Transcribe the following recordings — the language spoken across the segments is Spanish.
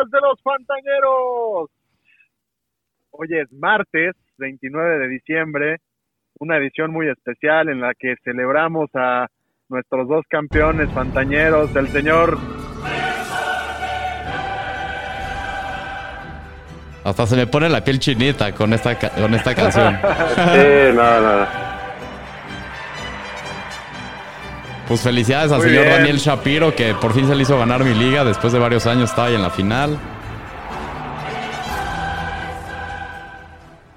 Podcast de los Fantañeros. Hoy es martes 29 de diciembre, una edición muy especial en la que celebramos a nuestros dos campeones fantañeros, el señor Hasta se me pone la piel chinita con esta, con esta canción. Sí, no, no. Pues felicidades al Muy señor bien. Daniel Shapiro, que por fin se le hizo ganar mi liga después de varios años, estaba ahí en la final.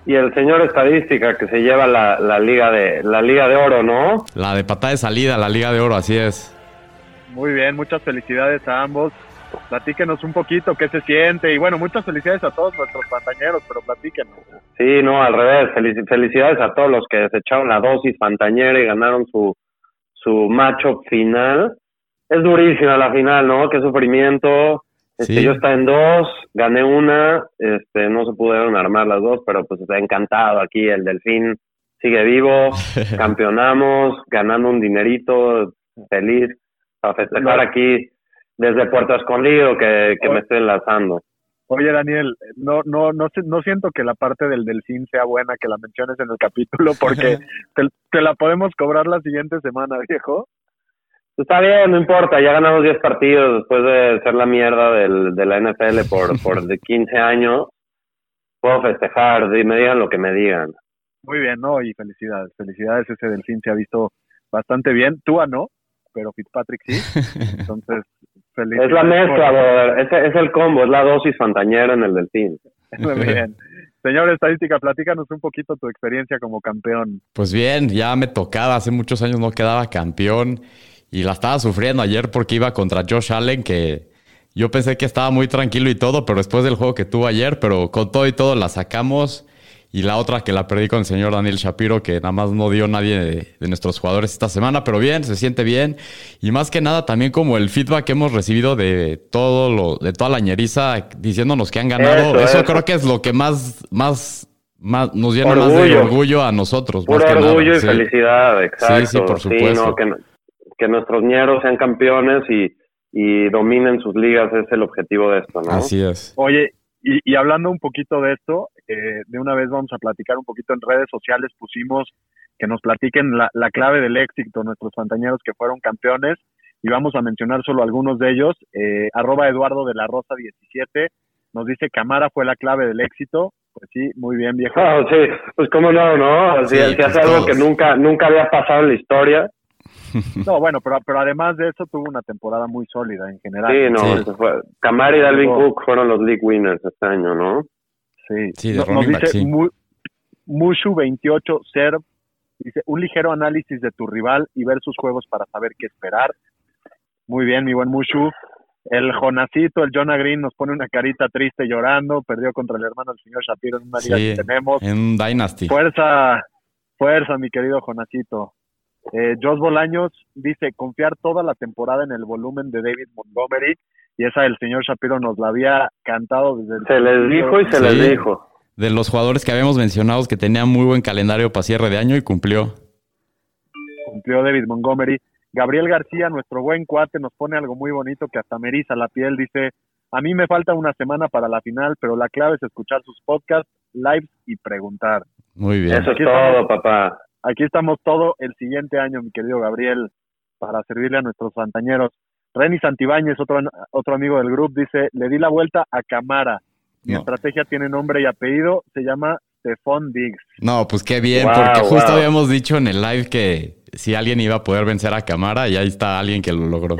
Y el señor estadística que se lleva la, la liga de la liga de oro, ¿no? La de patada de salida, la Liga de Oro, así es. Muy bien, muchas felicidades a ambos. Platíquenos un poquito qué se siente y bueno, muchas felicidades a todos nuestros fantañeros, pero platíquenos. Sí, no, al revés. Felici- felicidades a todos los que se echaron la dosis fantañera y ganaron su su matchup final. Es durísima la final, ¿no? Qué sufrimiento. Este, Sí. Yo estaba en dos, gané una, este, no se pudieron armar las dos, pero pues está encantado aquí. El Delfín sigue vivo, campeonamos, ganando un dinerito, feliz, para festejar aquí desde Puerto Escondido que, que me estoy enlazando. Oye Daniel, no no no siento que la parte del delfín sea buena que la menciones en el capítulo porque te, te la podemos cobrar la siguiente semana, viejo. Está bien, no importa, ya ganamos 10 partidos después de ser la mierda del, de la NFL por, por de 15 años. Puedo festejar, me digan lo que me digan. Muy bien, ¿no? Y felicidades, felicidades, ese delfín se ha visto bastante bien. Tú no, pero Fitzpatrick sí. Entonces, Es la mezcla, brother. Es, es el combo, es la dosis fantañera en el delfín. Muy bien. Señor Estadística, platícanos un poquito tu experiencia como campeón. Pues bien, ya me tocaba, hace muchos años no quedaba campeón y la estaba sufriendo ayer porque iba contra Josh Allen, que yo pensé que estaba muy tranquilo y todo, pero después del juego que tuvo ayer, pero con todo y todo la sacamos. Y la otra que la perdí con el señor Daniel Shapiro, que nada más no dio nadie de, de nuestros jugadores esta semana, pero bien, se siente bien. Y más que nada también como el feedback que hemos recibido de todo lo, de toda la ñeriza diciéndonos que han ganado. Eso, Eso, eso. creo que es lo que más, más, más nos llena más de Orgullo. a nosotros. Puro más que nada, orgullo y sí. felicidad, exacto. sí, por supuesto. no, que, que nuestros ñeros sean campeones y, y dominen sus ligas es el objetivo de esto, ¿no? Así es. Oye, y, y hablando un poquito de esto, eh, de una vez vamos a platicar un poquito en redes sociales, pusimos que nos platiquen la, la clave del éxito, nuestros fantañeros que fueron campeones, y vamos a mencionar solo algunos de ellos. Eh, arroba Eduardo de la Rosa 17 nos dice Camara fue la clave del éxito. Pues sí, muy bien, viejo. Ah, sí, pues cómo no, ¿no? Si, Sí, si pues hace algo que nunca, nunca había pasado en la historia. No, bueno, pero, pero además de eso tuvo una temporada muy sólida en general. Sí, no, Sí. fue. Camara y Dalvin. Cook fueron los league winners este año, ¿no? Sí, Sí, nos back, dice sí. Mu- Mushu28 Serb, dice un ligero análisis de tu rival y ver sus juegos para saber qué esperar. Muy bien, mi buen Mushu. El Jonacito, el Jonah Green nos pone una carita triste llorando, perdió contra el hermano del señor Shapiro en una liga Sí, que tenemos. en Dynasty. Fuerza, fuerza, mi querido Jonacito. Eh, Jos Bolaños dice confiar toda la temporada en el volumen de David Montgomery y esa del señor Shapiro nos la había cantado desde el Se les dijo y se Sí. les dijo. De los jugadores que habíamos mencionado que tenía muy buen calendario para cierre de año y cumplió. cumplió David Montgomery. Gabriel García, nuestro buen cuate, nos pone algo muy bonito que hasta me eriza la piel. Dice, a mí me falta una semana para la final, pero la clave es escuchar sus podcasts, lives y preguntar. Muy bien. Eso es Aquí todo, estamos. papá. Aquí estamos todo el siguiente año, mi querido Gabriel, para servirle a nuestros fantañeros. Renny Santibáñez, otro, otro amigo del grupo, dice, le di la vuelta a Camara. Mi No. estrategia tiene nombre y apellido, se llama Stephon Diggs. No, pues qué bien, Wow, porque justo wow. habíamos dicho en el live que si alguien iba a poder vencer a Camara y ahí está alguien que lo logró.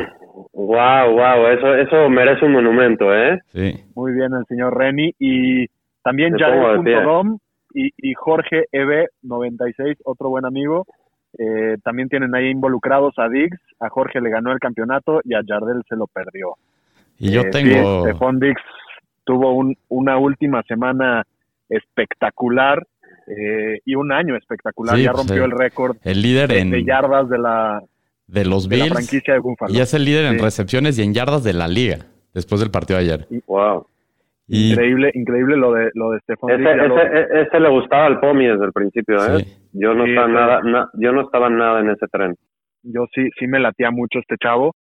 Wow, wow, eso, eso merece un monumento, ¿eh? Sí. Muy bien, el señor Renny. Y también. Jared.com y, y Jorge EB96, otro buen amigo, Eh, también tienen ahí involucrados a Diggs, a Jorge le ganó el campeonato y a Jardel se lo perdió. Y yo Eh, tengo... sí, Stephon Diggs tuvo un- una última semana espectacular eh, y un año espectacular. Sí, ya pues, rompió eh, el récord el líder de, en, de yardas de la, de los de la Bills franquicia de Buffalo. y es el líder en recepciones y en yardas de la liga después del partido de ayer. Wow. Y, Increíble, increíble lo de lo de Stephon Ese, Diggs. ya lo- ese, ese le gustaba al Pomi desde el principio, ¿eh? Sí. Yo no Sí, estaba sí. nada, na- yo no estaba nada en ese tren. yo sí, sí me latía mucho este chavo.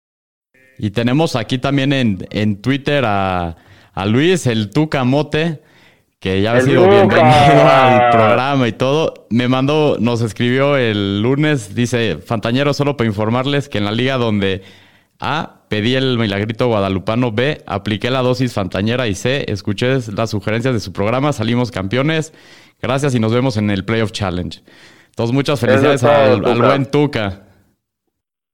y tenemos aquí también en, en Twitter a, a Luis, el Tuca Mote, que ya ha ¡El sido bienvenido al programa y todo. Me mandó, nos escribió el lunes, dice, Fantañero, solo para informarles que en la liga donde A, pedí el milagrito guadalupano, B, apliqué la dosis fantañera y C, escuché las sugerencias de su programa, salimos campeones. Gracias y nos vemos en el Playoff Challenge. Entonces, muchas felicidades al, al buen Tuca.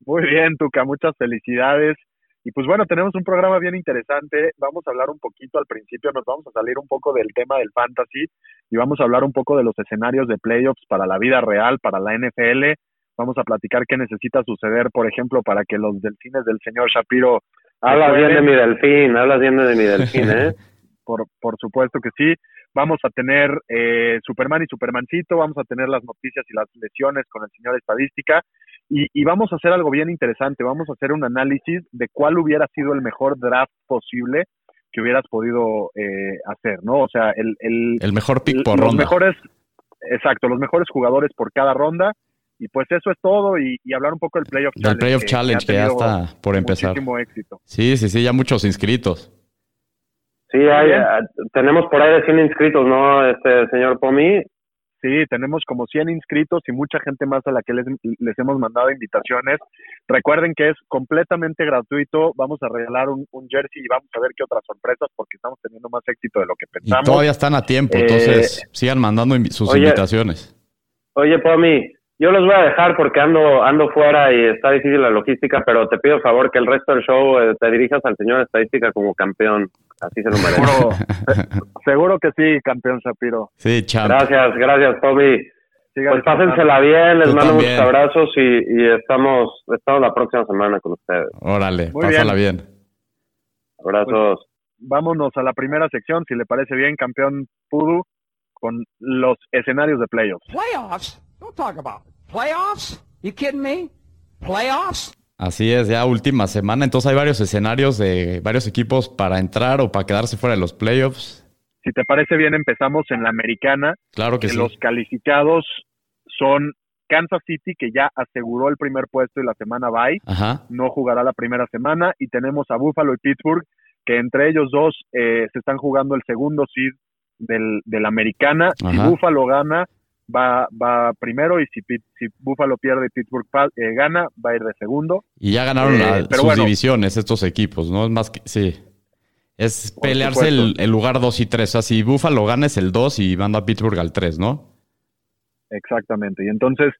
Muy bien, Tuca, muchas felicidades. Y pues bueno, tenemos un programa bien interesante. Vamos a hablar un poquito al principio, nos vamos a salir un poco del tema del fantasy y vamos a hablar un poco de los escenarios de playoffs para la vida real, para la NFL. Vamos a platicar qué necesita suceder, por ejemplo, para que los delfines del señor Shapiro Hablas bien de mi delfín, hablas bien de mi delfín, ¿eh? por, por supuesto que sí. Vamos a tener eh, Superman y Supermancito, vamos a tener las noticias y las lesiones con el señor Estadística y, y vamos a hacer algo bien interesante. Vamos a hacer un análisis de cuál hubiera sido el mejor draft posible que hubieras podido eh, hacer, ¿no? O sea, el, el, El mejor pick por los ronda. mejores, exacto, los mejores jugadores por cada ronda. Y pues eso es todo y, y hablar un poco del Playoff Del Challenge. Playoff que- Challenge, ha que ya está por empezar. Muchísimo éxito. Sí, sí, sí, ya muchos inscritos. Sí, hay, eh, tenemos por ahí de 100 inscritos, ¿no, este señor Pomi? Sí, tenemos como 100 inscritos y mucha gente más a la que les, les hemos mandado invitaciones. Recuerden que es completamente gratuito. Vamos a regalar un, un jersey y vamos a ver qué otras sorpresas porque estamos teniendo más éxito de lo que Y pensamos. todavía están a tiempo, Eh, entonces sigan mandando sus oye. invitaciones. Oye, Pomi, yo los voy a dejar porque ando ando fuera y está difícil la logística, pero te pido el favor que el resto del show eh, te dirijas al señor Estadística como campeón. Así se lo merece. Seguro, se- seguro que sí, campeón Shapiro. Sí, champ. Gracias, gracias. Sigan Pues pásensela bien, les Tú mando también. muchos abrazos y, y estamos, estamos la próxima semana con ustedes. Órale, Muy pásala bien. Abrazos. Vámonos a la primera sección, si le parece bien, campeón Pudu, con los escenarios de playoffs. Playoffs? Don't talk about it. playoffs. You kidding me? Playoffs? Así es, ya última semana, entonces hay varios escenarios de varios equipos para entrar o para quedarse fuera de los playoffs. Si te parece bien, empezamos en la americana. Claro que que sí. los calificados son Kansas City, que ya aseguró el primer puesto y la semana bye, Ajá. no jugará la primera semana, y tenemos a Buffalo y Pittsburgh, que entre ellos dos eh, se están jugando el segundo seed del, de la americana. Si Ajá. Buffalo gana, va, va primero, y si, si Buffalo pierde y Pittsburgh eh, gana, va a ir de segundo. Y ya ganaron Eh, la- sus bueno. divisiones estos equipos, ¿no? Es más que, sí. Es pelearse el lugar 2 y 3. O sea, si Buffalo gana es el 2 y manda a Pittsburgh al 3, ¿no? Exactamente. Y entonces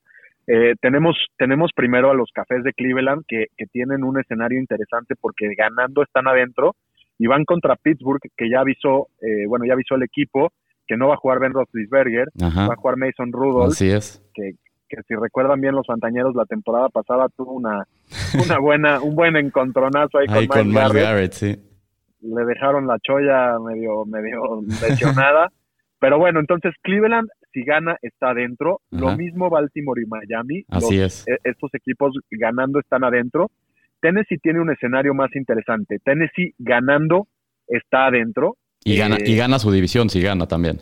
eh, tenemos, tenemos primero a los cafés de Cleveland que, que tienen un escenario interesante porque ganando están adentro y van contra Pittsburgh que ya avisó, eh, bueno, ya avisó el equipo que no va a jugar Ben Roethlisberger, va Ajá. a jugar Mason Rudolph, Así es. que, que si recuerdan bien los fantañeros la temporada pasada tuvo una, una buena, un buen encontronazo ahí, Ahí con con Miles Miles Garrett Garrett, sí. le dejaron la cholla medio, medio lesionada. Pero bueno, entonces Cleveland, si gana, está adentro. Lo mismo Baltimore y Miami. Así Los- es. e- Estos equipos ganando están adentro. Tennessee tiene un escenario más interesante. Tennessee ganando está adentro Y gana, eh, y gana su división, si gana también.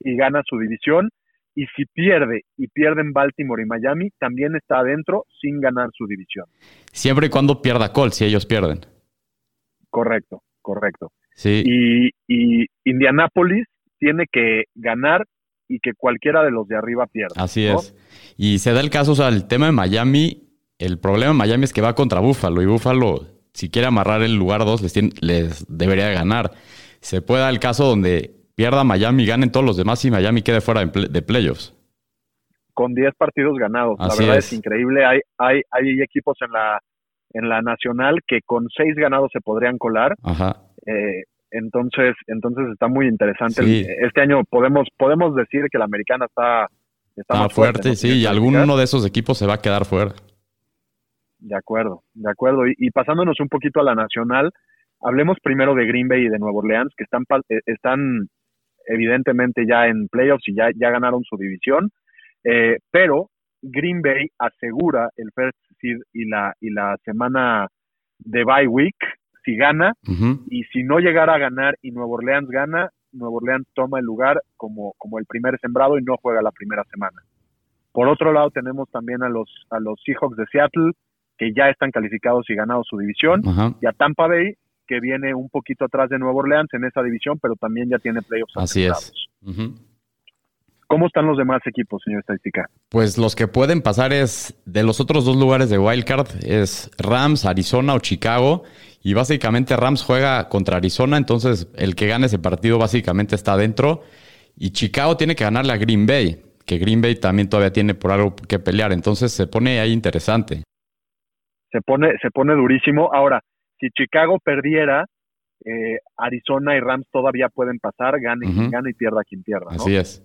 y gana su división. Y si pierde y pierden Baltimore y Miami, también está adentro sin ganar su división. Siempre y cuando pierda Colts, si ellos pierden. Correcto, correcto. Sí. y, y Indianapolis tiene que ganar y que cualquiera de los de arriba pierda. Así ¿no? es. Y se da el caso, o sea, el tema de Miami, el problema de Miami es que va contra Buffalo y Buffalo, si quiere amarrar el lugar 2, les, les debería de ganar. Se puede dar el caso donde pierda Miami, ganen todos los demás y Miami quede fuera de, play- de playoffs. Con 10 partidos ganados. Así la verdad es. es. increíble. Hay, hay, hay equipos en la, en la nacional que con 6 ganados se podrían colar. Ajá. Eh, entonces, entonces está muy interesante. Sí. Este año podemos, podemos decir que la americana está, está, Está más fuerte. fuerte, ¿no? sí, ¿Quieres y alguno de esos equipos se va a quedar fuera. De acuerdo, de acuerdo. Y, y pasándonos un poquito a la nacional, hablemos primero de Green Bay y de Nueva Orleans, que están, eh, están evidentemente ya en playoffs y ya, ya ganaron su división, eh, pero Green Bay asegura el first seed y la, y la semana de bye week si gana, y si no llegara a ganar y Nueva Orleans gana, Nueva Orleans toma el lugar como, como el primer sembrado y no juega la primera semana. Por otro lado, tenemos también a los, a los Seahawks de Seattle, que ya están calificados y ganados su división, y a Tampa Bay, que viene un poquito atrás de Nueva Orleans en esa división, pero también ya tiene playoffs Así es. ¿Cómo están los demás equipos, señor Estadística? Pues los que pueden pasar es de los otros dos lugares de Wildcard es Rams, Arizona o Chicago. Y básicamente Rams juega contra Arizona, entonces el que gane ese partido básicamente está adentro. Y Chicago tiene que ganarle a Green Bay, que Green Bay también todavía tiene por algo que pelear. Entonces se pone ahí interesante. Se pone, se pone durísimo. Ahora, si Chicago perdiera, eh, Arizona y Rams todavía pueden pasar, gane quien gane y pierda quien pierda. ¿no? Así es.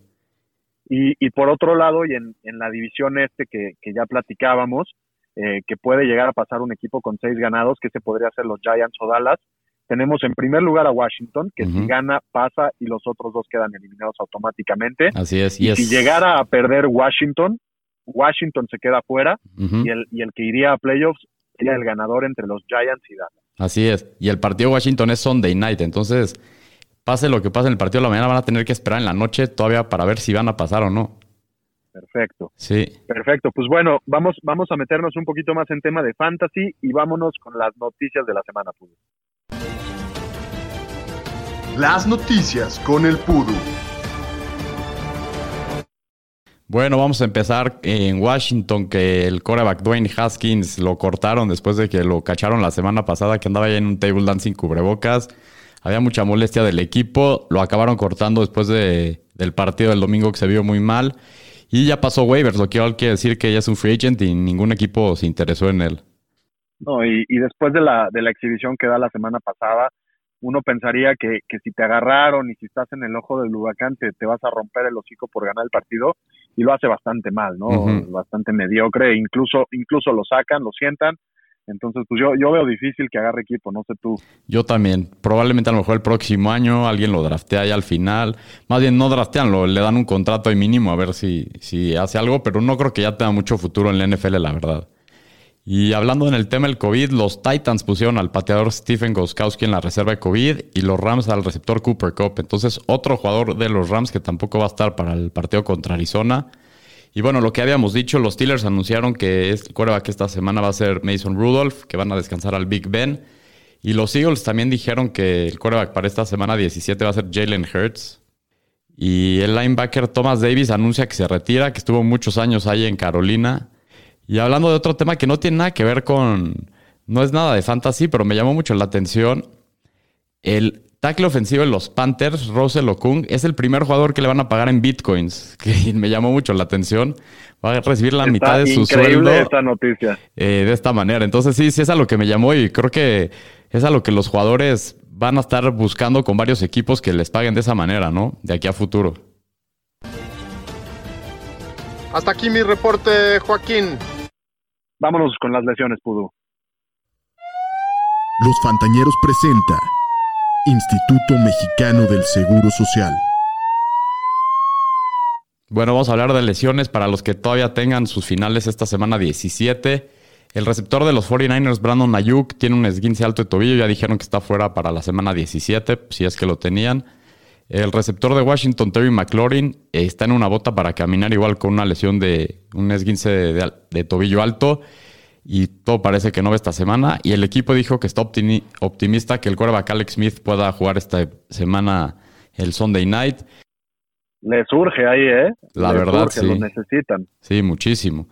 Y, y por otro lado, y en, en la división este que, que ya platicábamos, eh, que puede llegar a pasar un equipo con seis ganados, que se podría ser los Giants o Dallas, tenemos en primer lugar a Washington, que si gana, pasa y los otros dos quedan eliminados automáticamente. Así es. Y, si llegara a perder Washington, Washington se queda fuera y, el, y el que iría a playoffs sería el ganador entre los Giants y Dallas. Así es. Y el partido de Washington es Sunday night. Entonces, pase lo que pase en el partido de la mañana, van a tener que esperar en la noche todavía para ver si van a pasar o no. Perfecto. Sí. Perfecto, pues bueno, vamos, vamos a meternos un poquito más en tema de fantasy y vámonos con las noticias de la semana. Pudu. Las noticias con el Pudu. Bueno, vamos a empezar en Washington, que el quarterback Dwayne Haskins lo cortaron después de que lo cacharon la semana pasada, que andaba ya en un table dance sin cubrebocas. Había mucha molestia del equipo, lo acabaron cortando después de- del partido del domingo que se vio muy mal. Y ya pasó waivers, lo que quiere decir que ya es un free agent y ningún equipo se interesó en él. No, y, y después de la, de la exhibición que da la semana pasada, uno pensaría que, que si te agarraron y si estás en el ojo del huracán te, te vas a romper el hocico por ganar el partido y lo hace bastante mal, ¿no? Bastante mediocre, incluso incluso lo sacan, lo sientan. Entonces, pues yo, yo veo difícil que agarre equipo, no sé tú. Yo también. Probablemente a lo mejor el próximo año alguien lo draftea ya al final. Más bien no draftean, lo, le dan un contrato ahí mínimo a ver si, si hace algo, pero no creo que ya tenga mucho futuro en la NFL, la verdad. Y hablando en el tema del COVID, los Titans pusieron al pateador Stephen Goskowski en la reserva de COVID y los Rams al receptor Cooper Cup. Entonces, otro jugador de los Rams que tampoco va a estar para el partido contra Arizona. Y bueno, lo que habíamos dicho, los Steelers anunciaron que el quarterback esta semana va a ser Mason Rudolph, que van a descansar al Big Ben. Y los Eagles también dijeron que el quarterback para esta semana 17 va a ser Jalen Hurts. Y el linebacker Thomas Davis anuncia que se retira, que estuvo muchos años ahí en Carolina. Y hablando de otro tema que no tiene nada que ver con... No es nada de fantasy, pero me llamó mucho la atención. El tackle ofensivo de los Panthers, Russell Okung, es el primer jugador que le van a pagar en bitcoins, que me llamó mucho la atención. Va a recibir la Está mitad de su increíble sueldo esta noticia. eh, de esta manera. Entonces sí, sí es a lo que me llamó y creo que es a lo que los jugadores van a estar buscando con varios equipos que les paguen de esa manera, ¿no? De aquí a futuro. Hasta aquí mi reporte, Joaquín. Vámonos con las lesiones, Pudu. Los Fantañeros presenta Instituto Mexicano del Seguro Social. Bueno, vamos a hablar de lesiones para los que todavía tengan sus finales esta semana 17. El receptor de los 49ers, Brandon Ayuk, tiene un esguince alto de tobillo. Ya dijeron que está fuera para la semana 17, si es que lo tenían. El receptor de Washington, Terry McLaurin, está en una bota para caminar igual con una lesión de un esguince de, de- de tobillo alto. Y todo parece que no va esta semana. Y el equipo dijo que está optimi- optimista que el quarterback Alex Smith pueda jugar esta semana el Sunday night. Le surge ahí, ¿eh? La verdad, surge, sí. Lo necesitan. Sí, muchísimo.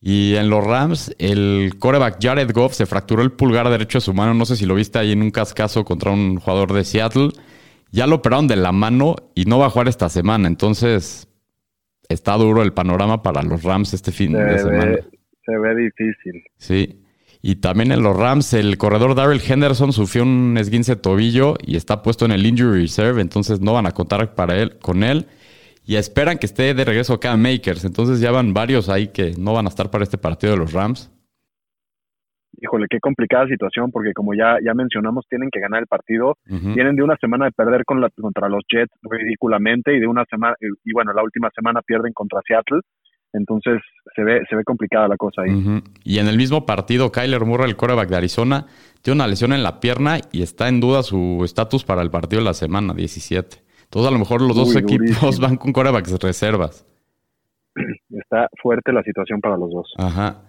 Y en los Rams, el quarterback Jared Goff se fracturó el pulgar derecho de su mano. No sé si lo viste ahí en un cascazo contra un jugador de Seattle. Ya lo operaron de la mano y no va a jugar esta semana. Entonces, está duro el panorama para los Rams este fin de Se semana. se ve difícil. Sí. Y también en los Rams, el corredor Daryl Henderson sufrió un esguince de tobillo y está puesto en el injury reserve, entonces no van a contar para él, con él. y esperan que esté de regreso Cam Makers. Entonces ya van varios ahí que no van a estar para este partido de los Rams. Híjole, qué complicada situación, porque como ya, ya mencionamos, tienen que ganar el partido. Vienen de una semana de perder con la, contra los Jets ridículamente y de una semana, y bueno, la última semana pierden contra Seattle. Entonces se ve, se ve complicada la cosa ahí. Y en el mismo partido, Kyler Murray, el quarterback de Arizona, tiene una lesión en la pierna y está en duda su estatus para el partido de la semana 17. Entonces a lo mejor los dos equipos van con quarterbacks reservas. Está fuerte la situación para los dos. Ajá.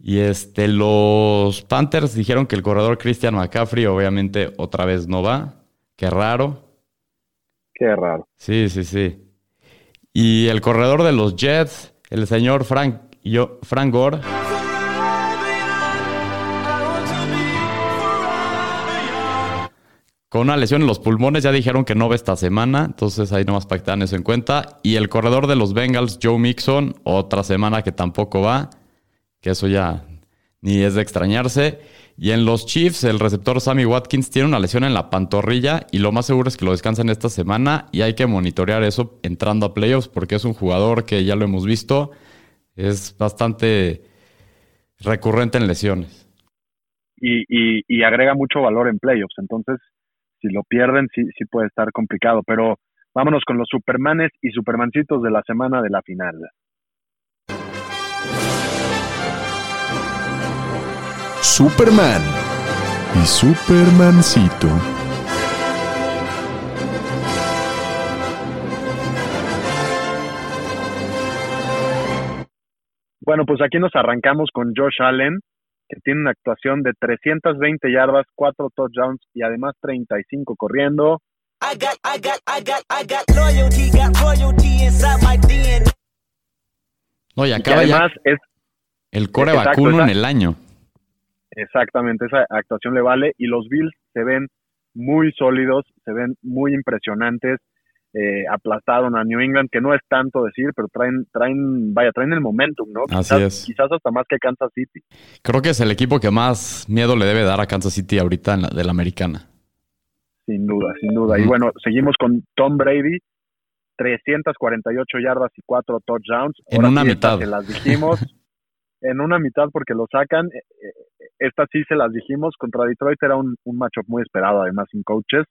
Y este, los Panthers dijeron que el corredor Christian McCaffrey obviamente otra vez no va. Qué raro. Qué raro. Sí, sí, sí. Y el corredor de los Jets, el señor Frank, yo, Frank Gore. Con una lesión en los pulmones ya dijeron que no va esta semana, entonces ahí nomás para que tengan eso en cuenta. Y el corredor de los Bengals, Joe Mixon, otra semana que tampoco va, que eso ya ni es de extrañarse. Y en los Chiefs, el receptor Sammy Watkins tiene una lesión en la pantorrilla y lo más seguro es que lo descansen esta semana y hay que monitorear eso entrando a playoffs porque es un jugador que ya lo hemos visto, es bastante recurrente en lesiones. Y, y, y agrega mucho valor en playoffs, entonces si lo pierden sí, sí puede estar complicado, pero vámonos con los Supermanes y Supermancitos de la semana de la final. Superman y Supermancito. Bueno, pues aquí nos arrancamos con Josh Allen, que tiene una actuación de 320 yardas, 4 touchdowns y además 35 corriendo. No, y acaba además es el core vacuno en el año. Exactamente, esa actuación le vale y los Bills se ven muy sólidos, se ven muy impresionantes, eh, aplastaron a New England, que no es tanto decir, pero traen, traen, vaya, traen el momentum, ¿no? Así quizás, es. Quizás hasta más que Kansas City. Creo que es el equipo que más miedo le debe dar a Kansas City ahorita en la, de la americana. Sin duda, sin duda. Y bueno, seguimos con Tom Brady, 348 yardas y 4 touchdowns. En Ahora una sí, mitad. Se las dijimos. en una mitad porque lo sacan. Eh, eh, Estas sí se las dijimos. Contra Detroit era un, un matchup muy esperado, además, sin coaches.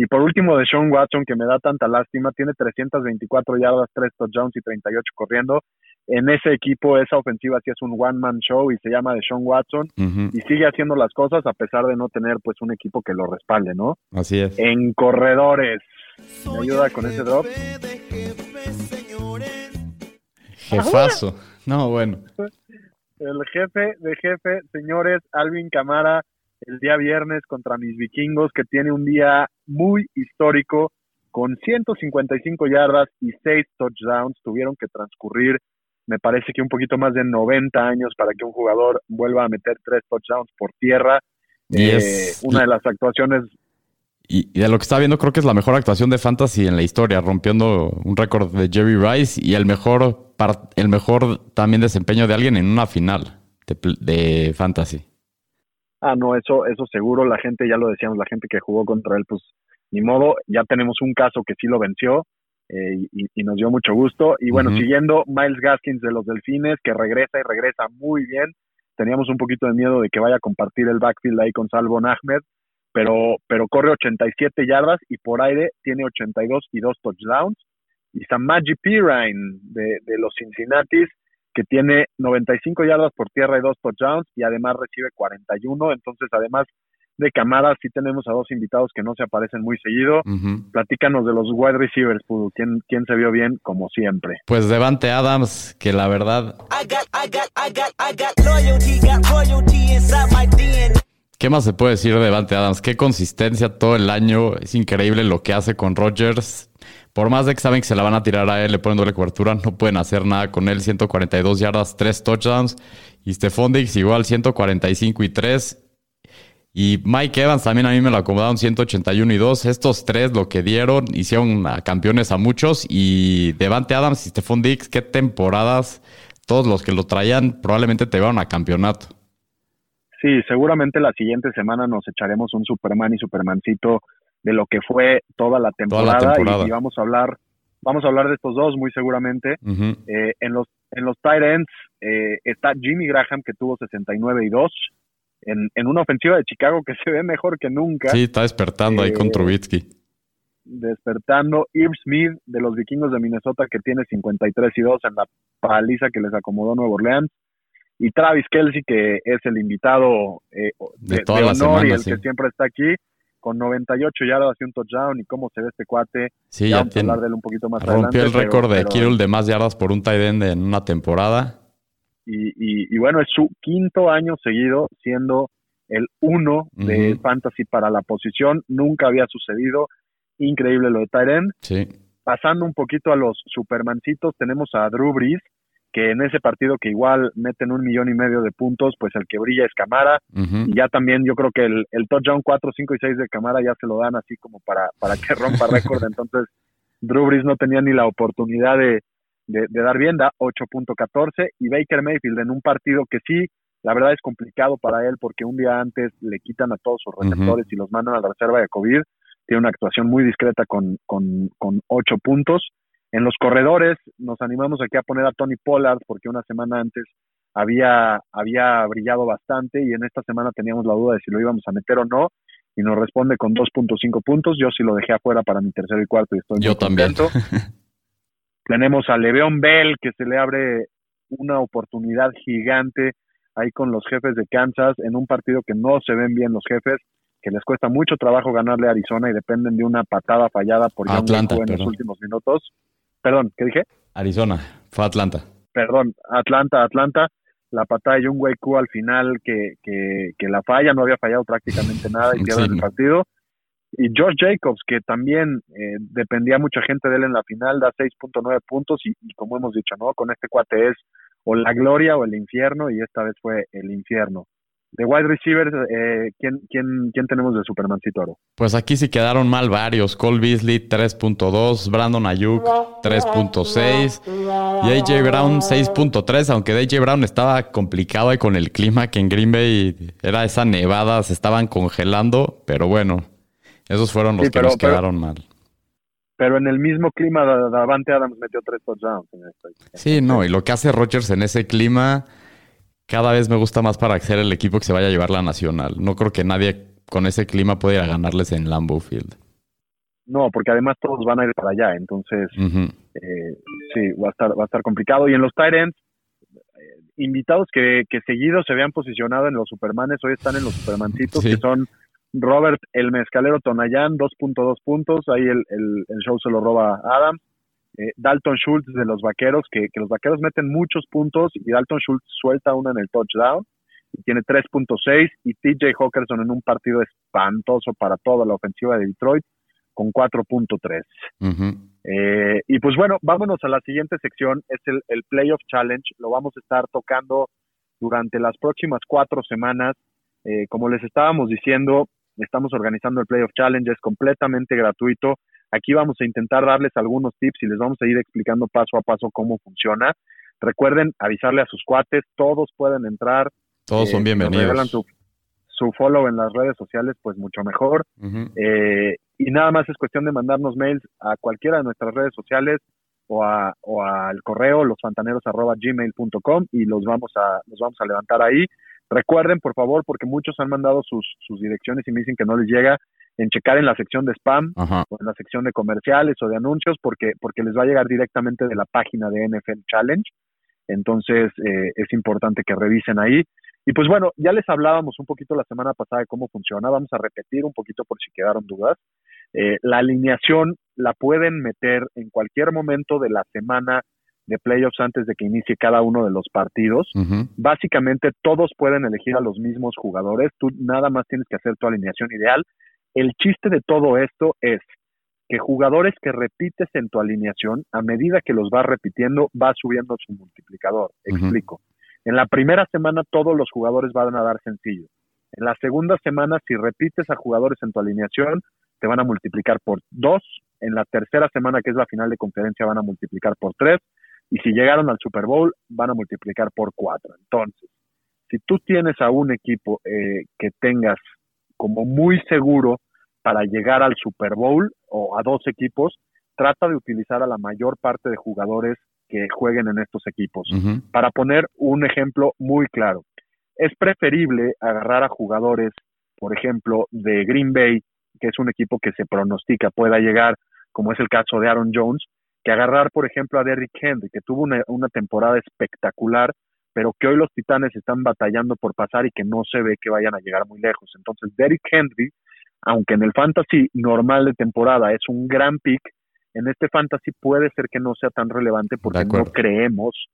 Y por último, de Sean Watson, que me da tanta lástima, tiene 324 yardas, 3 touchdowns y 38 corriendo. En ese equipo, esa ofensiva sí es un one-man show y se llama de Sean Watson. Y sigue haciendo las cosas a pesar de no tener pues un equipo que lo respalde, ¿no? Así es. En corredores. ¿Me ayuda con ese drop? Jefazo. No, bueno. El jefe de jefe, señores, Alvin Camara, el día viernes contra mis vikingos, que tiene un día muy histórico, con 155 yardas y 6 touchdowns. Tuvieron que transcurrir, me parece que un poquito más de 90 años para que un jugador vuelva a meter 3 touchdowns por tierra. Y Eh, es- una de las actuaciones Y, y de lo que está viendo, creo que es la mejor actuación de Fantasy en la historia, rompiendo un récord de Jerry Rice y el mejor, el mejor también desempeño de alguien en una final de, Fantasy. Ah, no, eso, eso seguro, la gente, ya lo decíamos, la gente que jugó contra él, pues ni modo, ya tenemos un caso que sí lo venció eh, y, y nos dio mucho gusto. Y bueno, siguiendo Miles Gaskins de los Delfines, que regresa y regresa muy bien. Teníamos un poquito de miedo de que vaya a compartir el backfield ahí con Salvon Ahmed, pero, pero corre 87 yardas y por aire tiene 82 y dos touchdowns. Y Samaji Pirine de, de los Cincinnati, que tiene 95 yardas por tierra y dos touchdowns y además recibe 41. Entonces, además de Camara, sí tenemos a dos invitados que no se aparecen muy seguido. Ujú. Platícanos de los wide receivers, Pudu. ¿Quién, quién se vio bien? Como siempre. Pues Devante Adams, que la verdad. ¿qué más se puede decir de Devante Adams? Qué consistencia todo el año, es increíble lo que hace con Rodgers. Por más de que saben que se la van a tirar a él, le ponen doble cobertura, no pueden hacer nada con él. 142 yardas, 3 touchdowns. Y Stephon Diggs igual, 145 y 3. Y Mike Evans también a mí me lo acomodaron 181 y 2. Estos tres lo que dieron hicieron campeones a muchos. Y Devante Adams y Stephon Diggs, qué temporadas. Todos los que lo traían probablemente te llevaron a campeonato. Sí, seguramente la siguiente semana nos echaremos un Superman y Supermancito de lo que fue toda la temporada, temporada. Y, y vamos a hablar Vamos a hablar de estos dos muy seguramente. Eh, en los en los tight ends eh, está Jimmy Graham que tuvo 69 y 2 en, en una ofensiva de Chicago que se ve mejor que nunca. Sí, está despertando ahí con Eh, Trubitsky. Despertando Irv Smith de los vikingos de Minnesota que tiene 53 y 2 en la paliza que les acomodó Nuevo Orleans. Y Travis Kelsey que es el invitado eh, De de, toda de la honor y semana, el sí. que siempre está aquí con 98 yardas y un touchdown y cómo se ve este cuate. Sí, ya tiene. hablar de él un poquito más adelante. Rompió el pero- récord de Kirill de más yardas por un tight end en una temporada. y, y- y bueno, es su quinto año seguido siendo el uno de fantasy para la posición. Nunca había sucedido. Increíble lo de Tyren. Sí. Pasando un poquito a los supermancitos, tenemos a Drew Brees, que en ese partido que igual meten un millón y medio de puntos, pues el que brilla es Camara. Y ya también yo creo que el, el touchdown 4, 5 y 6 de Camara ya se lo dan así como para, para que rompa récord. Entonces, Drew Brees no tenía ni la oportunidad de, de, de dar bien, da 8.14. Y Baker Mayfield en un partido que sí, la verdad es complicado para él porque un día antes le quitan a todos sus receptores y los mandan a la reserva de COVID. Tiene una actuación muy discreta con, con, con 8 puntos. En los corredores nos animamos aquí a poner a Tony Pollard porque una semana antes había, había brillado bastante y en esta semana teníamos la duda de si lo íbamos a meter o no y nos responde con 2.5 puntos. Yo sí lo dejé afuera para mi tercero y cuarto y estoy Yo muy también. Tenemos a Le'Veon Bell que se le abre una oportunidad gigante ahí con los jefes de Kansas en un partido que no se ven bien los jefes, que les cuesta mucho trabajo ganarle a Arizona y dependen de una patada fallada por Atlanta, en los últimos minutos. Perdón, ¿qué dije? Arizona. Fue Atlanta. perdón, Atlanta, Atlanta, la patada de Jung Koo al final que, que, que la falla, no había fallado prácticamente nada y pierden Sí. el partido. Y Josh Jacobs, que también eh, dependía mucha gente de él en la final, da 6.9 puntos y, y como hemos dicho, ¿no? Con este cuate es o la gloria o el infierno y esta vez fue el infierno. De wide receivers, eh, ¿quién, quién, ¿quién tenemos de Supermancito Oro? Pues aquí sí quedaron mal varios. Cole Beasley 3.2, Brandon Ayuk 3.6 y AJ Brown 6.3, aunque de AJ Brown estaba complicado con el clima que en Green Bay era esa nevada, se estaban congelando, pero bueno, esos fueron los Sí, que pero- nos pero- quedaron mal. Pero en el mismo clima, Da- Davante Adams metió tres touchdowns. en esto. Sí, no, y lo que hace Rodgers en ese clima cada vez me gusta más para ser el equipo que se vaya a llevar la nacional. No creo que nadie con ese clima pueda ir a ganarles en Lambeau Field. No, porque además todos van a ir para allá, entonces eh, sí, va a estar, va a estar complicado. Y en los Tyrants, invitados que, que seguidos se habían posicionado en los Supermanes, hoy están en los Supermancitos, Sí. que son Robert el Mezcalero Tonayán, 2.2 puntos, ahí el, el, el show se lo roba Adam. Eh, Dalton Schultz de los Vaqueros, que, que los Vaqueros meten muchos puntos y Dalton Schultz suelta una en el touchdown y tiene 3.6 y TJ Hawkinson en un partido espantoso para toda la ofensiva de Detroit con 4.3. Ujú. Eh, y pues bueno, vámonos a la siguiente sección, es el, el Playoff Challenge, lo vamos a estar tocando durante las próximas cuatro semanas. Eh, como les estábamos diciendo, estamos organizando el Playoff Challenge, es completamente gratuito. Aquí vamos a intentar darles algunos tips y les vamos a ir explicando paso a paso cómo funciona. Recuerden avisarle a sus cuates, todos pueden entrar. Todos Eh, son si regalan bienvenidos. su, su follow en las redes sociales, pues mucho mejor. Eh, y nada más es cuestión de mandarnos mails a cualquiera de nuestras redes sociales o, a, o al correo losfantaneros@gmail.com y los vamos a los vamos a levantar ahí. Recuerden, por favor, porque muchos han mandado sus, sus direcciones y me dicen que no les llega, en checar en la sección de spam Ajá. o en la sección de comerciales o de anuncios porque porque les va a llegar directamente de la página de NFL Challenge. Entonces eh, es importante que revisen ahí. Y pues bueno, ya les hablábamos un poquito la semana pasada de cómo funciona. Vamos a repetir un poquito por si quedaron dudas. Eh, la alineación la pueden meter en cualquier momento de la semana de playoffs antes de que inicie cada uno de los partidos. Básicamente todos pueden elegir a los mismos jugadores. Tú nada más tienes que hacer tu alineación ideal. El chiste de todo esto es que jugadores que repites en tu alineación, a medida que los vas repitiendo, va subiendo su multiplicador. Explico. En la primera semana todos los jugadores van a dar sencillo. En la segunda semana, si repites a jugadores en tu alineación, te van a multiplicar por dos. En la tercera semana, que es la final de conferencia, van a multiplicar por tres. Y si llegaron al Super Bowl, van a multiplicar por cuatro. Entonces, si tú tienes a un equipo eh, que tengas como muy seguro para llegar al Super Bowl o a dos equipos, trata de utilizar a la mayor parte de jugadores que jueguen en estos equipos. Para poner un ejemplo muy claro, es preferible agarrar a jugadores, por ejemplo, de Green Bay, que es un equipo que se pronostica pueda llegar, como es el caso de Aaron Jones, que agarrar, por ejemplo, a Derrick Henry, que tuvo una, una temporada espectacular, pero que hoy los Titanes están batallando por pasar y que no se ve que vayan a llegar muy lejos. Entonces, Derrick Henry, aunque en el fantasy normal de temporada es un gran pick, en este fantasy puede ser que no sea tan relevante porque no creemos.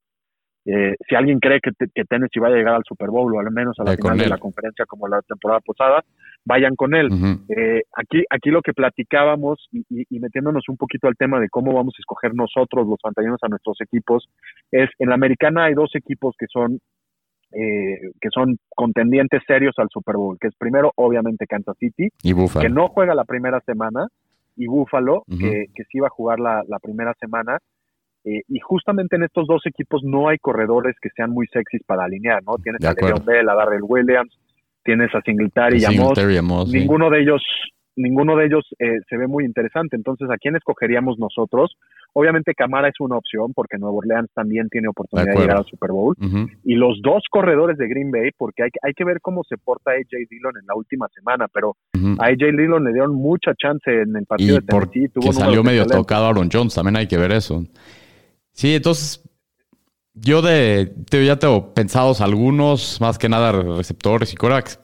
Eh, si alguien cree que, que Tennessee va a llegar al Super Bowl o al menos a la con final de él. la conferencia como la temporada pasada, vayan con él. Ujú. Eh, aquí, aquí lo que platicábamos y, y- y metiéndonos un poquito al tema de cómo vamos a escoger nosotros, los pantallones, a nuestros equipos, es en la americana hay dos equipos que son eh, que son contendientes serios al Super Bowl, que es primero obviamente Kansas City, Y Buffalo. que no juega la primera semana, y Buffalo, Ujú. que, que sí va a jugar la, la primera semana. Eh, y justamente en estos dos equipos no hay corredores que sean muy sexys para alinear, ¿no? Tienes De a. Le'Veon Bell, a Darrell Williams, tienes a Singletary y a Moss, sí. ninguno de ellos ninguno de ellos eh, se ve muy interesante entonces a quién escogeríamos nosotros obviamente Camara es una opción porque Nuevo Orleans también tiene oportunidad de, llegar al Super Bowl y los dos corredores de Green Bay porque hay, que- hay que ver cómo se porta AJ Dillon en la última semana pero Ujú. a AJ Dillon le dieron mucha chance en el partido Y de Tennessee tuvo porque salió medio excelentes. tocado Aaron Jones, también hay que ver eso. Sí, entonces yo de te- ya tengo pensados algunos, más que nada receptores y corebacks.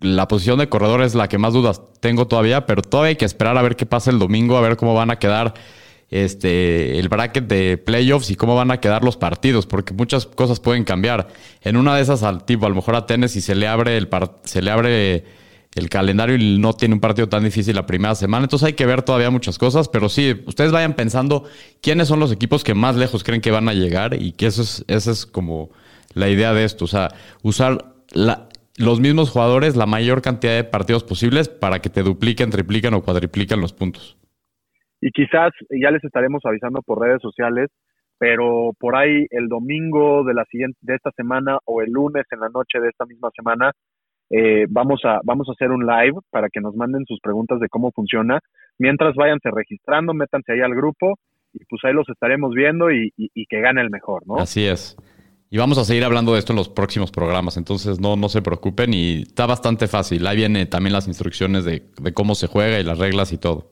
La posición de corredor es la que más dudas tengo todavía, pero todavía hay que esperar a ver qué pasa el domingo, a ver cómo van a quedar este el bracket de playoffs y cómo van a quedar los partidos, porque muchas cosas pueden cambiar. En una de esas al tipo, a lo mejor a Tennessee se le abre el par- se le abre el calendario no tiene un partido tan difícil la primera semana. Entonces hay que ver todavía muchas cosas, pero sí, ustedes vayan pensando quiénes son los equipos que más lejos creen que van a llegar y que eso es, esa es como la idea de esto. O sea, usar la- los mismos jugadores la mayor cantidad de partidos posibles para que te dupliquen, tripliquen o cuadripliquen los puntos. y quizás ya les estaremos avisando por redes sociales, pero por ahí el domingo de la siguiente de esta semana o el lunes en la noche de esta misma semana eh, vamos a vamos a hacer un live para que nos manden sus preguntas de cómo funciona. Mientras váyanse registrando, métanse ahí al grupo y pues ahí los estaremos viendo y, y- y que gane el mejor, ¿no? Así es. Y vamos a seguir hablando de esto en los próximos programas, entonces no, no se preocupen y está bastante fácil. Ahí vienen también las instrucciones de, de cómo se juega y las reglas y todo.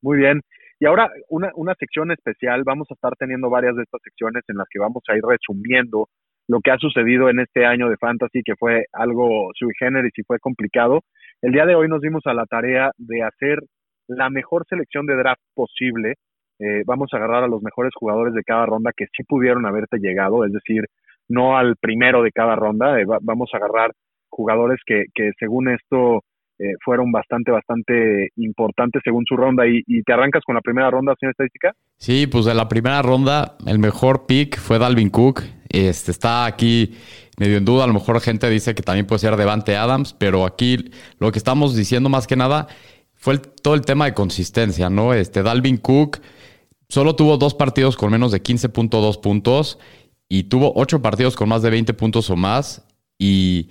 Muy bien. Y ahora una, una sección especial, vamos a estar teniendo varias de estas secciones en las que vamos a ir resumiendo lo que ha sucedido en este año de Fantasy, que fue algo sui generis y fue complicado. El día de hoy nos dimos a la tarea de hacer la mejor selección de draft posible. Eh, vamos a agarrar a los mejores jugadores de cada ronda que sí pudieron haberte llegado, es decir, no al primero de cada ronda. Eh, va- vamos a agarrar jugadores que, que según esto eh, fueron bastante, bastante importantes según su ronda. Y, te arrancas con la primera ronda, señor estadística. Sí, pues de la primera ronda, el mejor pick fue Dalvin Cook. Este está aquí medio en duda. A lo mejor gente dice que también puede ser Devante Adams, pero aquí lo que estamos diciendo más que nada fue todo el tema de consistencia, ¿no? Este Dalvin Cook solo tuvo dos partidos con menos de 15.2 puntos y tuvo ocho partidos con más de 20 puntos o más. Y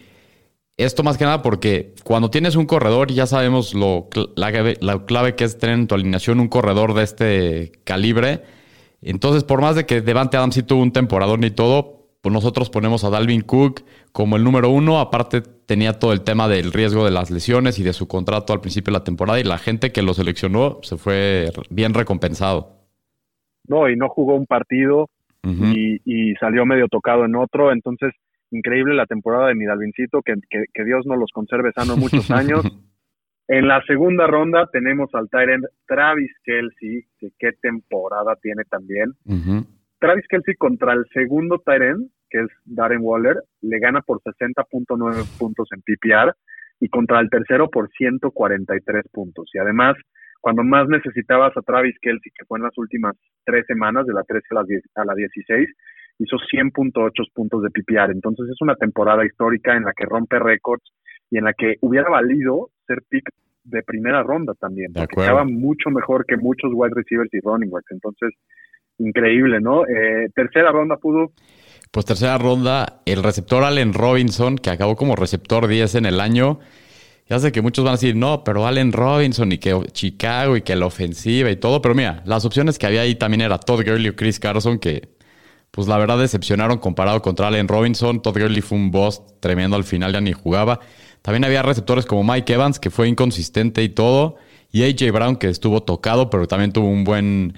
esto más que nada porque cuando tienes un corredor, ya sabemos lo, la, clave- la clave que es tener en tu alineación un corredor de este calibre. Entonces, por más de que Devante Adams sí tuvo un temporadón y todo, pues nosotros ponemos a Dalvin Cook como el número uno. Aparte, tenía todo el tema del riesgo de las lesiones y de su contrato al principio de la temporada. Y la gente que lo seleccionó se fue bien recompensado. No, y no jugó un partido y salió medio tocado en otro. Entonces, increíble la temporada de mi Dalvincito, que, que, que Dios nos los conserve sano muchos años. En la segunda ronda tenemos al Tyrant Travis Kelsey, que qué temporada tiene también. Travis Kelsey contra el segundo Tyrant, que es Darren Waller, le gana por 60.9 puntos en PPR y contra el tercero por 143 puntos. Y además, cuando más necesitabas a Travis Kelsey, que fue en las últimas tres semanas, de la 13 a la, 10 a la 16, hizo 100.8 puntos de PPR. Entonces es una temporada histórica en la que rompe récords y en la que hubiera valido ser pick de primera ronda también, De porque estaba mucho mejor que muchos wide receivers y running backs. Entonces, increíble, ¿no? Eh, tercera ronda pudo Pues tercera ronda, el receptor Allen Robinson, que acabó como receptor 10 en el año. Ya sé que muchos van a decir, no, pero Allen Robinson y que Chicago y que la ofensiva y todo. Pero mira, las opciones que había ahí también era Todd Gurley o Chris Carson, que pues la verdad decepcionaron comparado contra Allen Robinson. Todd Gurley fue un boss tremendo al final, ya ni jugaba. También había receptores como Mike Evans, que fue inconsistente y todo. Y AJ Brown, que estuvo tocado, pero también tuvo un buen,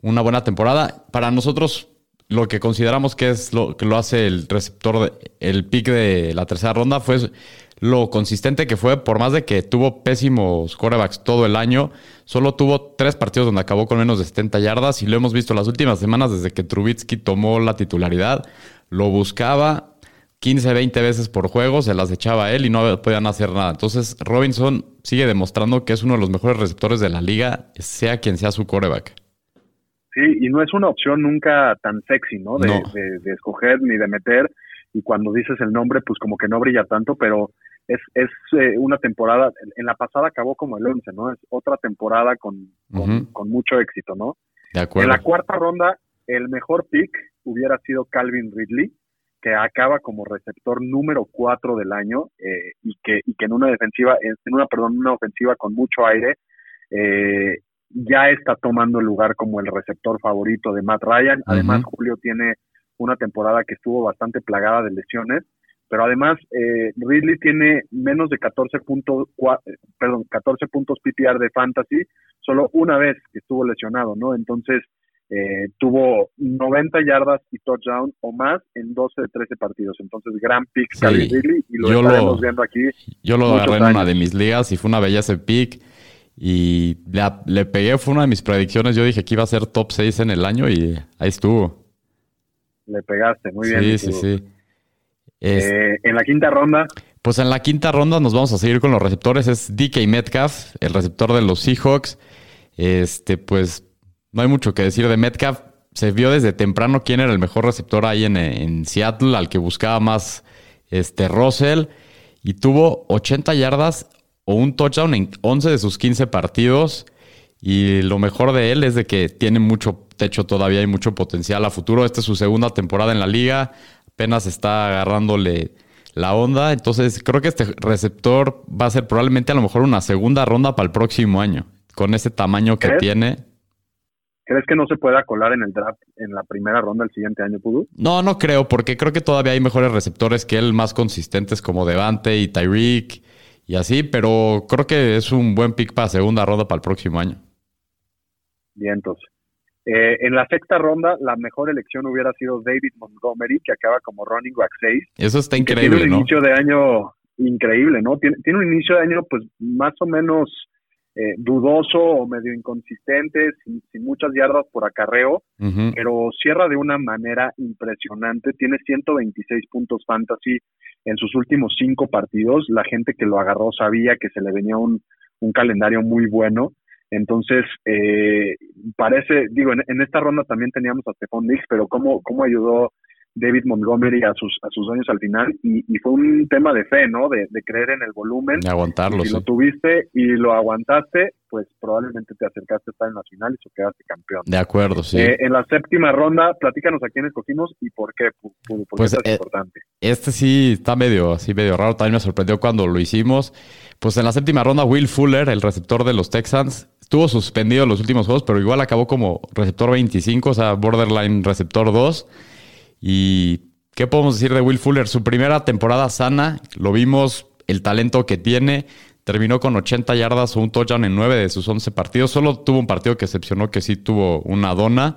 una buena temporada. Para nosotros, lo que consideramos que es lo que lo hace el receptor, de- el pick de la tercera ronda, fue lo consistente que fue, por más de que tuvo pésimos quarterbacks todo el año, solo tuvo tres partidos donde acabó con menos de 70 yardas y lo hemos visto las últimas semanas desde que Trubitsky tomó la titularidad, lo buscaba 15, 20 veces por juego, se las echaba a él y no podían hacer nada. Entonces Robinson sigue demostrando que es uno de los mejores receptores de la liga, sea quien sea su quarterback. Sí, y no es una opción nunca tan sexy, ¿no? De, No. de- de escoger ni de meter. Y cuando dices el nombre, pues como que no brilla tanto, pero es, es eh, una temporada, en la pasada acabó como el 11, ¿no? Es otra temporada con, con, mucho éxito, ¿no? De En acuerdo. la cuarta ronda, el mejor pick hubiera sido Calvin Ridley, que acaba como receptor número 4 del año eh, y, que, y que en una defensiva, en una, perdón, una ofensiva con mucho aire, eh, ya está tomando el lugar como el receptor favorito de Matt Ryan. Además. Julio tiene una temporada que estuvo bastante plagada de lesiones, pero además eh, Ridley tiene menos de 14 puntos, cua- eh, perdón, 14 puntos PPR de fantasy solo una vez que estuvo lesionado, ¿no? Entonces, eh, tuvo 90 yardas y touchdown o más en 12 de 13 partidos. Entonces, gran pick Sí, Ridley y lo yo lo- viendo aquí. Yo lo agarré en una de mis ligas y fue una belleza pick. Y le, le pegué, fue una de mis predicciones. Yo dije que iba a ser top 6 en el año y ahí estuvo. Le pegaste, muy bien. sí, sí, sí. Es- Eh, en la quinta ronda, Pues en la quinta ronda nos vamos a seguir con los receptores. Es DK Metcalf, el receptor de los Seahawks. Este, pues no hay mucho que decir de Metcalf. Se vio desde temprano quién era el mejor receptor ahí en, en Seattle, al que buscaba más este Russell. Y tuvo 80 yardas o un touchdown en 11 de sus 15 partidos. Y lo mejor de él es de que tiene mucho techo todavía y mucho potencial a futuro. Esta es su segunda temporada en la liga. Apenas está agarrándole la onda. Entonces creo que este receptor va a ser probablemente a lo mejor una segunda ronda para el próximo año. Con ese tamaño que ¿Crees? tiene. ¿crees que no se pueda colar en el draft en la primera ronda el siguiente año, Pudu? No, no creo, porque creo que todavía hay mejores receptores que él, más consistentes como Devante y Tyreek y así, pero creo que es un buen pick para segunda ronda para el próximo año. Bien, entonces. Eh, en la sexta ronda, la mejor elección hubiera sido David Montgomery, que acaba como running back 6. Eso está increíble, tiene un ¿no? inicio de año increíble, ¿no? Tiene, tiene un inicio de año, pues, más o menos eh, dudoso o medio inconsistente, sin, sin muchas yardas por acarreo, pero cierra de una manera impresionante. Tiene 126 puntos fantasy en sus últimos cinco partidos. La gente que lo agarró sabía que se le venía un, un calendario muy bueno. Entonces, eh, parece, digo, en, en esta ronda también teníamos a Stephon Diggs, pero cómo, cómo ayudó David Montgomery a sus, a sus dueños al final. Y, y fue un tema de fe, ¿no? De, de creer en el volumen. De aguantarlo, Y si sí. lo tuviste y lo aguantaste, pues probablemente te acercaste a estar en la final y quedaste campeón. De acuerdo, sí. Eh, en la séptima ronda, platícanos a quién escogimos y por qué, Pu- porque Pues, eso es eh, importante. Este sí está medio así, medio raro. También me sorprendió cuando lo hicimos. Pues en la séptima ronda, Will Fuller, el receptor de los Texans, estuvo suspendido en los últimos juegos, pero igual acabó como receptor 25, o sea, borderline receptor 2. Y ¿qué podemos decir de Will Fuller? Su primera temporada sana, lo vimos, el talento que tiene. Terminó con 80 yardas o un touchdown en 9 de sus 11 partidos. Solo tuvo un partido que excepcionó que sí tuvo una dona.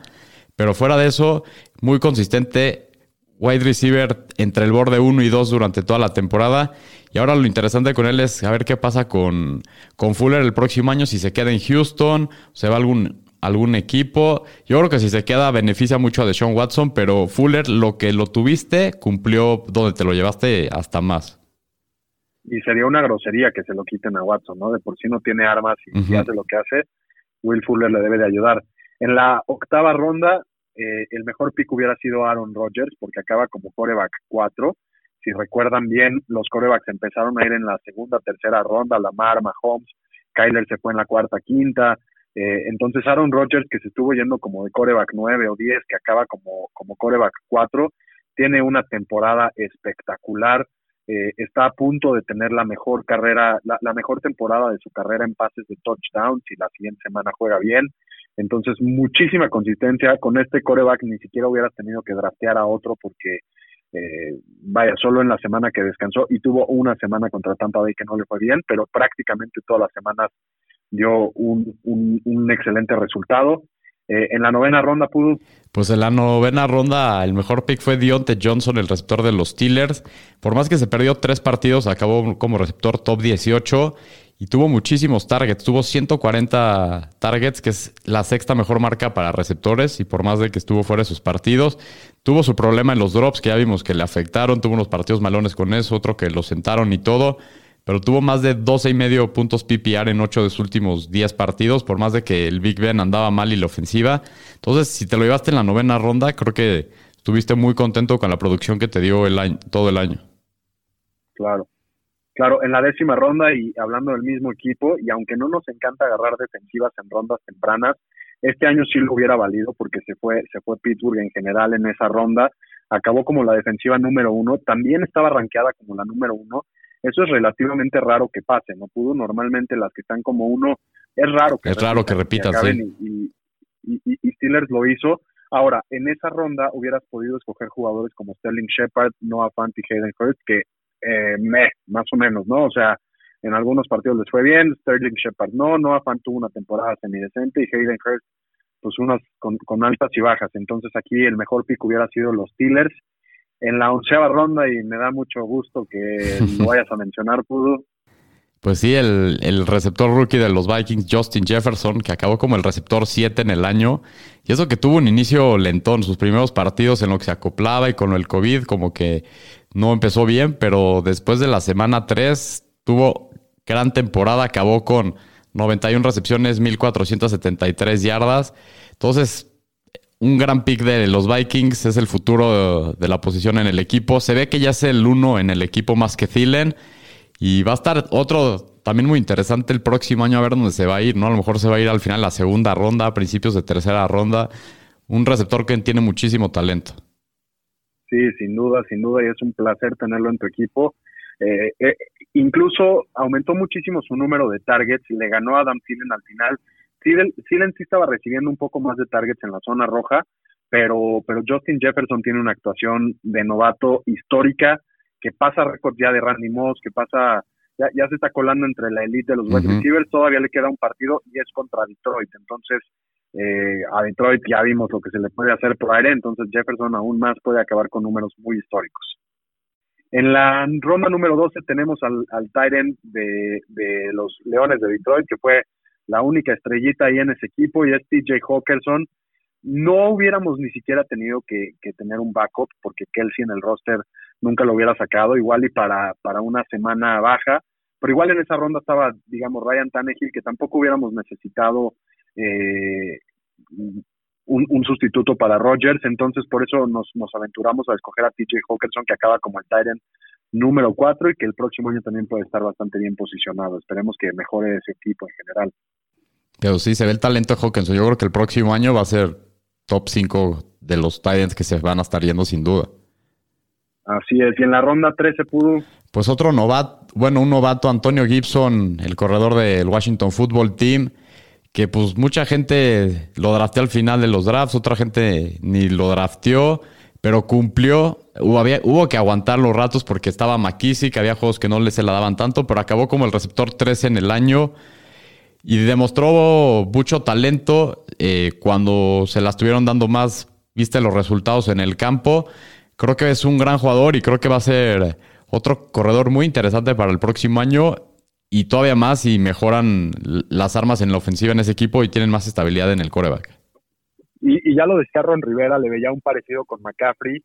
Pero fuera de eso, muy consistente. Wide receiver entre el borde 1 y 2 durante toda la temporada. Y ahora lo interesante con él es saber qué pasa con, con Fuller el próximo año, si se queda en Houston, se va a algún, algún equipo. Yo creo que si se queda beneficia mucho a Deshaun Watson, pero Fuller lo que lo tuviste cumplió donde te lo llevaste hasta más. Y sería una grosería que se lo quiten a Watson, ¿no? De por sí no tiene armas y, y Ujú. hace lo que hace. Will Fuller le debe de ayudar. En la octava ronda, eh, el mejor pick hubiera sido Aaron Rodgers, porque acaba como coreback 4. Si recuerdan bien, los corebacks empezaron a ir en la segunda, tercera ronda, Lamar, Mahomes, Kyler se fue en la cuarta, quinta. Eh, entonces Aaron Rodgers, que se estuvo yendo como de coreback 9 o 10, que acaba como, como coreback 4, tiene una temporada espectacular. eh, está a punto de tener la mejor carrera, la, la, mejor temporada de su carrera en pases de touchdown, si la siguiente semana juega bien. Entonces, muchísima consistencia. Con este coreback ni siquiera hubieras tenido que draftear a otro porque, eh, vaya, solo en la semana que descansó y tuvo una semana contra Tampa Bay que no le fue bien, pero prácticamente todas las semanas dio un, un, excelente resultado. Eh, en la novena ronda pudo. Pues en la novena ronda el mejor pick fue Dionte Johnson, el receptor de los Steelers. Por más que se perdió tres partidos, acabó como receptor top 18 y tuvo muchísimos targets. Tuvo 140 targets, que es la sexta mejor marca para receptores y por más de que estuvo fuera de sus partidos. Tuvo su problema en los drops, que ya vimos que le afectaron. Tuvo unos partidos malones con eso, otro que lo sentaron y todo pero tuvo más de 12 y medio puntos PPR en 8 de sus últimos 10 partidos, por más de que el Big Ben andaba mal y la ofensiva. Entonces, si te lo llevaste en la novena ronda, creo que estuviste muy contento con la producción que te dio el año, todo el año. Claro. Claro, en la décima ronda y hablando del mismo equipo, y aunque no nos encanta agarrar defensivas en rondas tempranas, este año sí lo hubiera valido porque se fue, se fue Pittsburgh en general en esa ronda, acabó como la defensiva número uno, también estaba rankeada como la número uno, eso es relativamente raro que pase, ¿no? Pudo normalmente las que están como uno, es raro que Es raro que repitan, sí. Y, y, y, Steelers lo hizo. Ahora, en esa ronda hubieras podido escoger jugadores como Sterling Shepard, Noah Fant y Hayden Hurst, que eh, me, más o menos, ¿no? O sea, en algunos partidos les fue bien, Sterling Shepard no, Noah Fant tuvo una temporada semidecente y Hayden Hurst, pues unas con, con altas y bajas. Entonces aquí el mejor pick hubiera sido los Steelers en la onceava ronda y me da mucho gusto que lo vayas a mencionar, Pudu. Pues sí, el, el, receptor rookie de los Vikings, Justin Jefferson, que acabó como el receptor 7 en el año. Y eso que tuvo un inicio lentón, sus primeros partidos en lo que se acoplaba y con el COVID, como que no empezó bien, pero después de la semana 3 tuvo gran temporada, acabó con 91 recepciones, 1473 yardas. Entonces, un gran pick de los Vikings, es el futuro de, la posición en el equipo. Se ve que ya es el uno en el equipo más que Thielen. Y va a estar otro también muy interesante el próximo año a ver dónde se va a ir, ¿no? A lo mejor se va a ir al final la segunda ronda, a principios de tercera ronda. Un receptor que tiene muchísimo talento. Sí, sin duda, sin duda, y es un placer tenerlo en tu equipo. Eh, eh, incluso aumentó muchísimo su número de targets le ganó a Adam Thielen al final. Thielen, sí estaba recibiendo un poco más de targets en la zona roja, pero, pero Justin Jefferson tiene una actuación de novato histórica que pasa récord ya de Randy Moss, que pasa, ya, ya se está colando entre la elite de los wide receivers, todavía le queda un partido y es contra Detroit, entonces eh, a Detroit ya vimos lo que se le puede hacer por aire, entonces Jefferson aún más puede acabar con números muy históricos. En la ronda número 12 tenemos al, al Tyrant de, los Leones de Detroit, que fue la única estrellita ahí en ese equipo y es TJ Hawkerson. No hubiéramos ni siquiera tenido que, tener un backup porque Kelsey en el roster nunca lo hubiera sacado, igual y para, para una semana baja, pero igual en esa ronda estaba, digamos, Ryan Tannehill, que tampoco hubiéramos necesitado eh, un, sustituto para Rogers, entonces por eso nos, nos aventuramos a escoger a TJ Hawkerson, que acaba como el Tyrant número 4 y que el próximo año también puede estar bastante bien posicionado. Esperemos que mejore ese equipo en general. Pero sí, se ve el talento de Hawkinson. Yo creo que el próximo año va a ser top 5 de los Titans que se van a estar yendo sin duda. Así es, y en la ronda 13 pudo. Pues otro novato, bueno, un novato, Antonio Gibson, el corredor del Washington Football Team, que pues mucha gente lo drafteó al final de los drafts, otra gente ni lo drafteó, pero cumplió. Hubo, hubo que aguantar los ratos porque estaba McKissick, había juegos que no le se la daban tanto, pero acabó como el receptor 13 en el año y demostró mucho talento eh, cuando se la estuvieron dando más, viste los resultados en el campo. Creo que es un gran jugador y creo que va a ser otro corredor muy interesante para el próximo año y todavía más si mejoran las armas en la ofensiva en ese equipo y tienen más estabilidad en el coreback. Y, ya lo decía Ron Rivera, le veía un parecido con McCaffrey,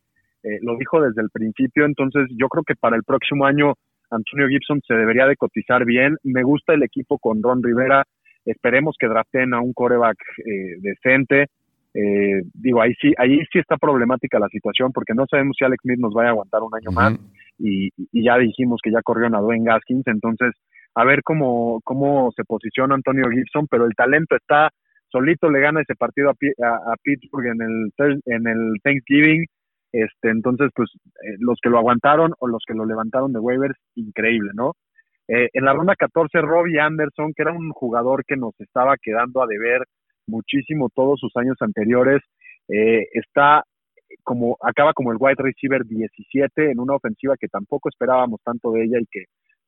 eh, lo dijo desde el principio, entonces yo creo que para el próximo año Antonio Gibson se debería de cotizar bien. Me gusta el equipo con Ron Rivera. Esperemos que draften a un coreback eh, decente. Eh, digo, ahí sí, ahí sí está problemática la situación porque no sabemos si Alex Smith nos vaya a aguantar un año más y, ya dijimos que ya corrió a Dwayne Gaskins, entonces a ver cómo, cómo se posiciona Antonio Gibson, pero el talento está, solito le gana ese partido a, a, Pittsburgh en el, en el Thanksgiving, Este, entonces, pues eh, los que lo aguantaron o los que lo levantaron de waivers, increíble, ¿no? Eh, en la ronda 14, Robbie Anderson, que era un jugador que nos estaba quedando a deber muchísimo todos sus años anteriores, eh, está como acaba como el wide receiver 17 en una ofensiva que tampoco esperábamos tanto de ella y que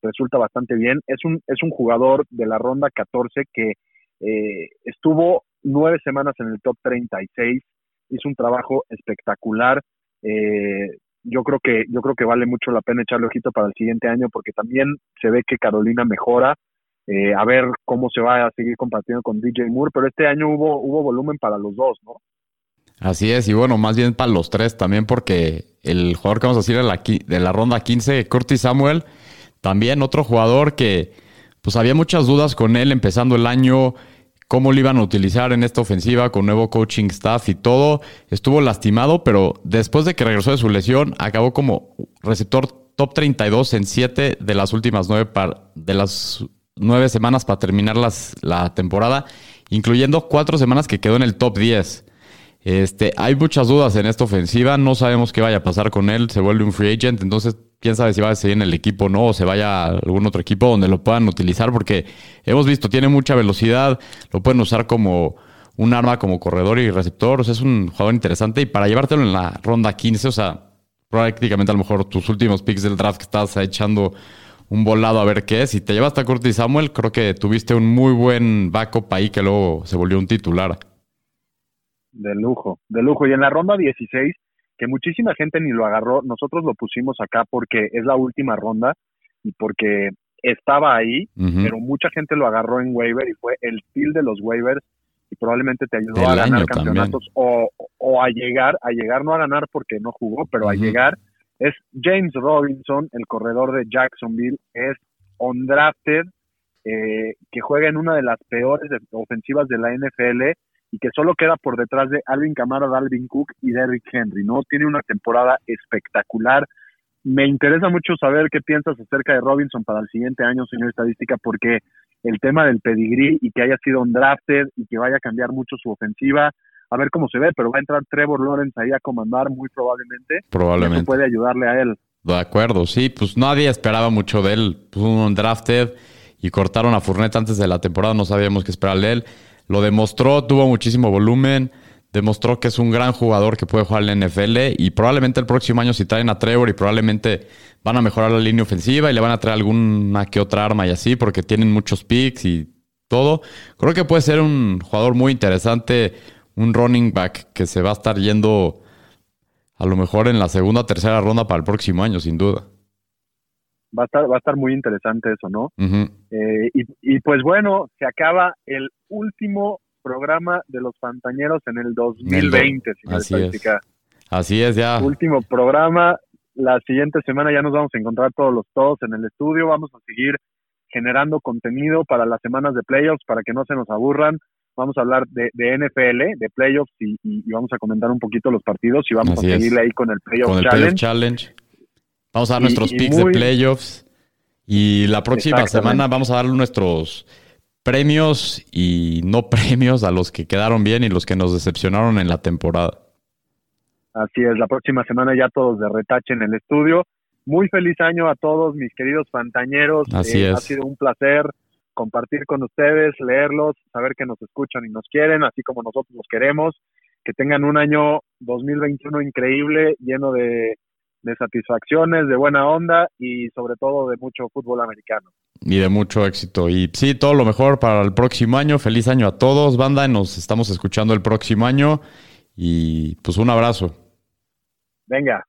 resulta bastante bien. Es un, es un jugador de la ronda 14 que eh, estuvo nueve semanas en el top 36, hizo un trabajo espectacular. Eh, yo creo que yo creo que vale mucho la pena echarle ojito para el siguiente año porque también se ve que Carolina mejora. Eh, a ver cómo se va a seguir compartiendo con DJ Moore, pero este año hubo hubo volumen para los dos, ¿no? Así es, y bueno, más bien para los tres también, porque el jugador que vamos a decir de la, de la ronda 15, Curtis Samuel, también otro jugador que pues había muchas dudas con él empezando el año, cómo lo iban a utilizar en esta ofensiva con nuevo coaching staff y todo. Estuvo lastimado, pero después de que regresó de su lesión, acabó como receptor top 32 en 7 de las últimas 9 de las nueve semanas para terminar las, la temporada, incluyendo cuatro semanas que quedó en el top 10. Este, hay muchas dudas en esta ofensiva, no sabemos qué vaya a pasar con él, se vuelve un free agent, entonces quién sabe si va a seguir en el equipo o no, o se vaya a algún otro equipo donde lo puedan utilizar, porque hemos visto, tiene mucha velocidad, lo pueden usar como un arma como corredor y receptor, o sea, es un jugador interesante y para llevártelo en la ronda 15, o sea, prácticamente a lo mejor tus últimos picks del draft que estás echando un volado a ver qué es, si te llevaste a Curtis Samuel, creo que tuviste un muy buen backup ahí que luego se volvió un titular. De lujo, de lujo. Y en la ronda 16, que muchísima gente ni lo agarró, nosotros lo pusimos acá porque es la última ronda y porque estaba ahí, pero mucha gente lo agarró en waiver y fue el feel de los waivers y probablemente te ayudó a ganar campeonatos o, o, a llegar, a llegar no a ganar porque no jugó, pero a llegar. Es James Robinson, el corredor de Jacksonville, es undrafted, eh, que juega en una de las peores ofensivas de la NFL y que solo queda por detrás de Alvin Kamara, Dalvin Cook y Derrick Henry, ¿no? Tiene una temporada espectacular. Me interesa mucho saber qué piensas acerca de Robinson para el siguiente año, señor estadística, porque el tema del pedigrí y que haya sido un drafted y que vaya a cambiar mucho su ofensiva, a ver cómo se ve, pero va a entrar Trevor Lawrence ahí a comandar muy probablemente. Probablemente. Eso puede ayudarle a él. De acuerdo, sí, pues nadie esperaba mucho de él. Pues un drafted y cortaron a Fournette antes de la temporada, no sabíamos qué esperar de él. Lo demostró, tuvo muchísimo volumen, demostró que es un gran jugador que puede jugar en la NFL y probablemente el próximo año si traen a Trevor y probablemente van a mejorar la línea ofensiva y le van a traer alguna que otra arma y así porque tienen muchos picks y todo. Creo que puede ser un jugador muy interesante, un running back que se va a estar yendo a lo mejor en la segunda o tercera ronda para el próximo año, sin duda va a estar, va a estar muy interesante eso, ¿no? Eh, y, y, pues bueno, se acaba el último programa de los Fantañeros en el 2020, Así es. Así es, ya. Último programa. La siguiente semana ya nos vamos a encontrar todos los todos en el estudio. Vamos a seguir generando contenido para las semanas de playoffs para que no se nos aburran. Vamos a hablar de, de NFL, de playoffs y, y, vamos a comentar un poquito los partidos y vamos a seguirle ahí con el Playoff con el Challenge. Challenge. Vamos a dar nuestros picks de playoffs. Y la próxima semana vamos a dar nuestros premios y no premios a los que quedaron bien y los que nos decepcionaron en la temporada. Así es, la próxima semana ya todos de retache en el estudio. Muy feliz año a todos mis queridos fantañeros. Así eh, es. Ha sido un placer compartir con ustedes, leerlos, saber que nos escuchan y nos quieren, así como nosotros los queremos. Que tengan un año 2021 increíble, lleno de de satisfacciones, de buena onda y sobre todo de mucho fútbol americano. Y de mucho éxito. Y sí, todo lo mejor para el próximo año. Feliz año a todos, banda. Nos estamos escuchando el próximo año. Y pues un abrazo. Venga.